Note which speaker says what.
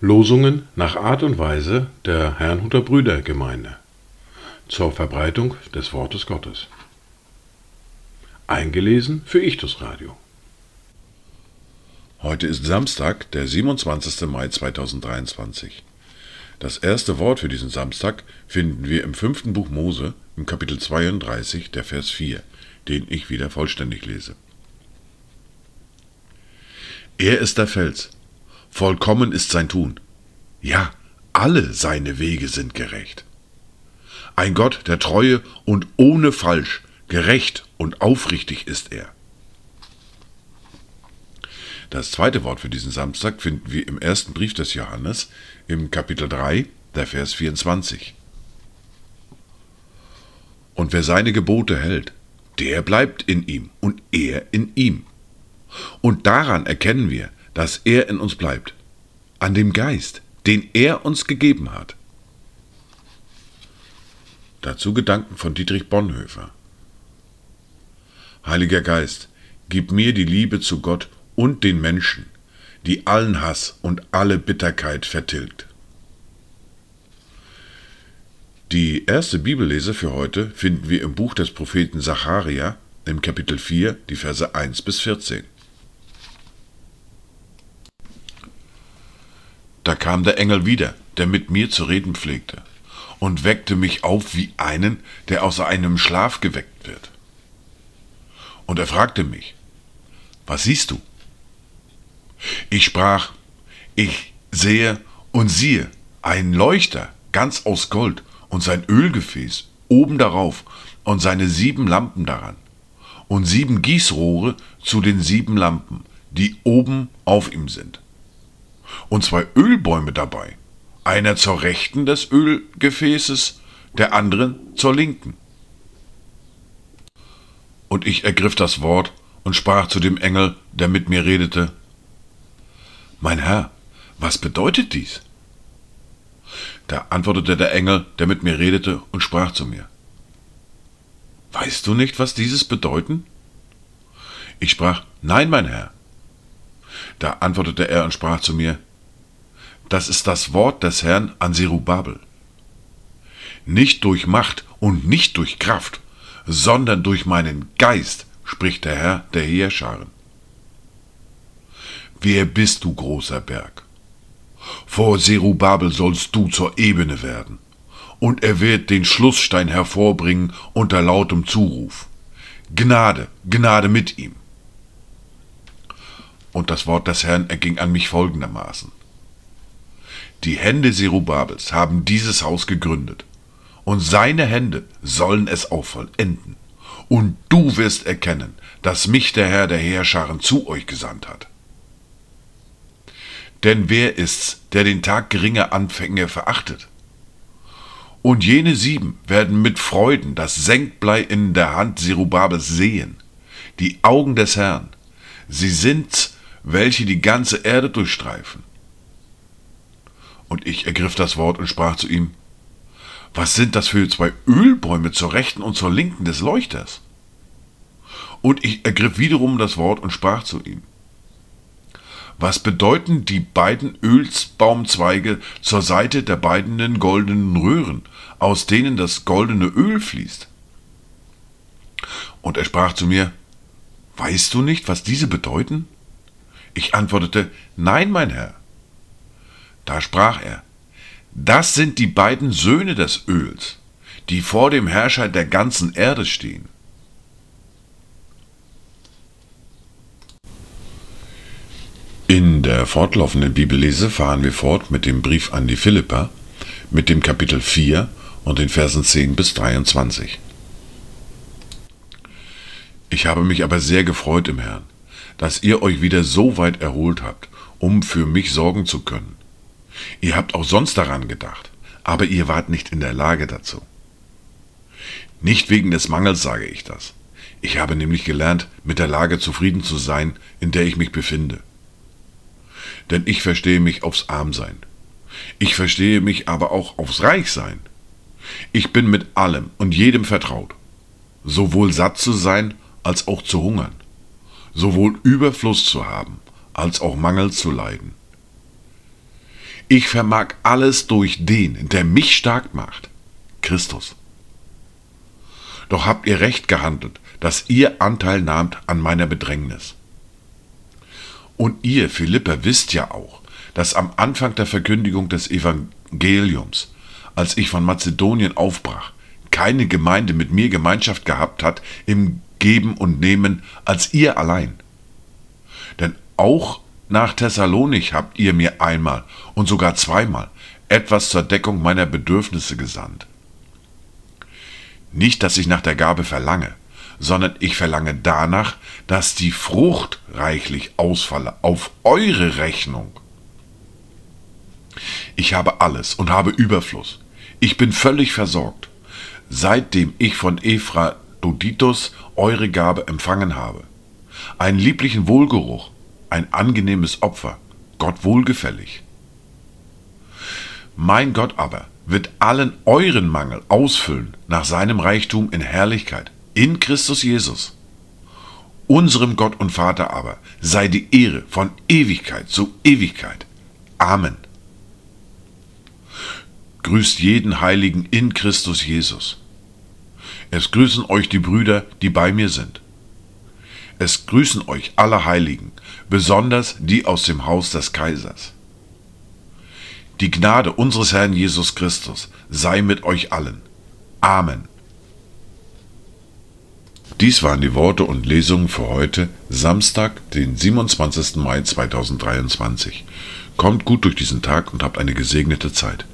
Speaker 1: Losungen nach Art und Weise der Herrnhuter Brüdergemeinde zur Verbreitung des Wortes Gottes. Eingelesen für Ichtus Radio.
Speaker 2: Heute ist Samstag, der 27. Mai 2023. Das erste Wort für diesen Samstag finden wir im fünften Buch Mose, im Kapitel 32, der Vers 4, den ich wieder vollständig lese. Er ist der Fels, vollkommen ist sein Tun. Ja, alle seine Wege sind gerecht. Ein Gott der Treue und ohne Falsch, gerecht und aufrichtig ist er. Das zweite Wort für diesen Samstag finden wir im ersten Brief des Johannes im Kapitel 3, der Vers 24. Und wer seine Gebote hält, der bleibt in ihm und er in ihm. Und daran erkennen wir, dass er in uns bleibt, an dem Geist, den er uns gegeben hat. Dazu Gedanken von Dietrich Bonhoeffer. Heiliger Geist, gib mir die Liebe zu Gott und den Menschen, die allen Hass und alle Bitterkeit vertilgt. Die erste Bibellese für heute finden wir im Buch des Propheten Zacharia im Kapitel 4, die Verse 1 bis 14. Da kam der Engel wieder, der mit mir zu reden pflegte, und weckte mich auf wie einen, der aus einem Schlaf geweckt wird. Und er fragte mich, was siehst du? Ich sprach, ich sehe und siehe einen Leuchter ganz aus Gold und sein Ölgefäß oben darauf und seine sieben Lampen daran und sieben Gießrohre zu den sieben Lampen, die oben auf ihm sind. Und zwei Ölbäume dabei, einer zur Rechten des Ölgefäßes, der andere zur Linken. Und ich ergriff das Wort und sprach zu dem Engel, der mit mir redete, Mein Herr, was bedeutet dies? Da antwortete der Engel, der mit mir redete, und sprach zu mir, Weißt du nicht, was dieses bedeuten? Ich sprach, Nein, mein Herr. Da antwortete er und sprach zu mir, Das ist das Wort des Herrn an Zerubabel. Nicht durch Macht und nicht durch Kraft, sondern durch meinen Geist, spricht der Herr der Heerscharen. Wer bist du, großer Berg? Vor Serubabel sollst du zur Ebene werden, und er wird den Schlussstein hervorbringen unter lautem Zuruf. Gnade, Gnade mit ihm. Und das Wort des Herrn erging an mich folgendermaßen. Die Hände Serubabels haben dieses Haus gegründet, und seine Hände sollen es auch vollenden. Und du wirst erkennen, dass mich der Herr der Heerscharen zu euch gesandt hat. Denn wer ist's, der den Tag geringer Anfänge verachtet? Und jene sieben werden mit Freuden das Senkblei in der Hand Zerubabels sehen, die Augen des Herrn. Sie sind's, welche die ganze Erde durchstreifen. Und ich ergriff das Wort und sprach zu ihm, was sind das für zwei Ölbäume zur rechten und zur linken des Leuchters? Und ich ergriff wiederum das Wort und sprach zu ihm, was bedeuten die beiden Ölsbaumzweige zur Seite der beiden goldenen Röhren, aus denen das goldene Öl fließt? Und er sprach zu mir, Weißt du nicht, was diese bedeuten? Ich antwortete, Nein, mein Herr. Da sprach er, Das sind die beiden Söhne des Öls, die vor dem Herrscher der ganzen Erde stehen. In der fortlaufenden Bibellese fahren wir fort mit dem Brief an die Philippa, mit dem Kapitel 4 und den Versen 10 bis 23. Ich habe mich aber sehr gefreut im Herrn, dass ihr euch wieder so weit erholt habt, um für mich sorgen zu können. Ihr habt auch sonst daran gedacht, aber ihr wart nicht in der Lage dazu. Nicht wegen des Mangels sage ich das. Ich habe nämlich gelernt, mit der Lage zufrieden zu sein, in der ich mich befinde denn ich verstehe mich aufs Armsein. Ich verstehe mich aber auch aufs Reichsein. Ich bin mit allem und jedem vertraut, sowohl satt zu sein als auch zu hungern, sowohl Überfluss zu haben, als auch Mangel zu leiden. Ich vermag alles durch den, der mich stark macht, Christus. Doch habt ihr recht gehandelt, dass ihr Anteil nahmt an meiner Bedrängnis. Und ihr, Philipper, wisst ja auch, dass am Anfang der Verkündigung des Evangeliums, als ich von Mazedonien aufbrach, keine Gemeinde mit mir Gemeinschaft gehabt hat im Geben und Nehmen als ihr allein. Denn auch nach Thessalonich habt ihr mir einmal und sogar zweimal etwas zur Deckung meiner Bedürfnisse gesandt. Nicht, dass ich nach der Gabe verlange, sondern ich verlange danach, dass die Frucht reichlich ausfalle auf eure Rechnung. Ich habe alles und habe Überfluss. Ich bin völlig versorgt, seitdem ich von Ephroditus eure Gabe empfangen habe. Einen lieblichen Wohlgeruch, ein angenehmes Opfer, Gott wohlgefällig. Mein Gott aber wird allen euren Mangel ausfüllen nach seinem Reichtum in Herrlichkeit in Christus Jesus. Unserem Gott und Vater aber sei die Ehre von Ewigkeit zu Ewigkeit. Amen. Grüßt jeden Heiligen in Christus Jesus. Es grüßen euch die Brüder, die bei mir sind. Es grüßen euch alle Heiligen, besonders die aus dem Haus des Kaisers. Die Gnade unseres Herrn Jesus Christus sei mit euch allen. Amen. Dies waren die Worte und Lesungen für heute, Samstag, den 27. Mai 2023. Kommt gut durch diesen Tag und habt eine gesegnete Zeit.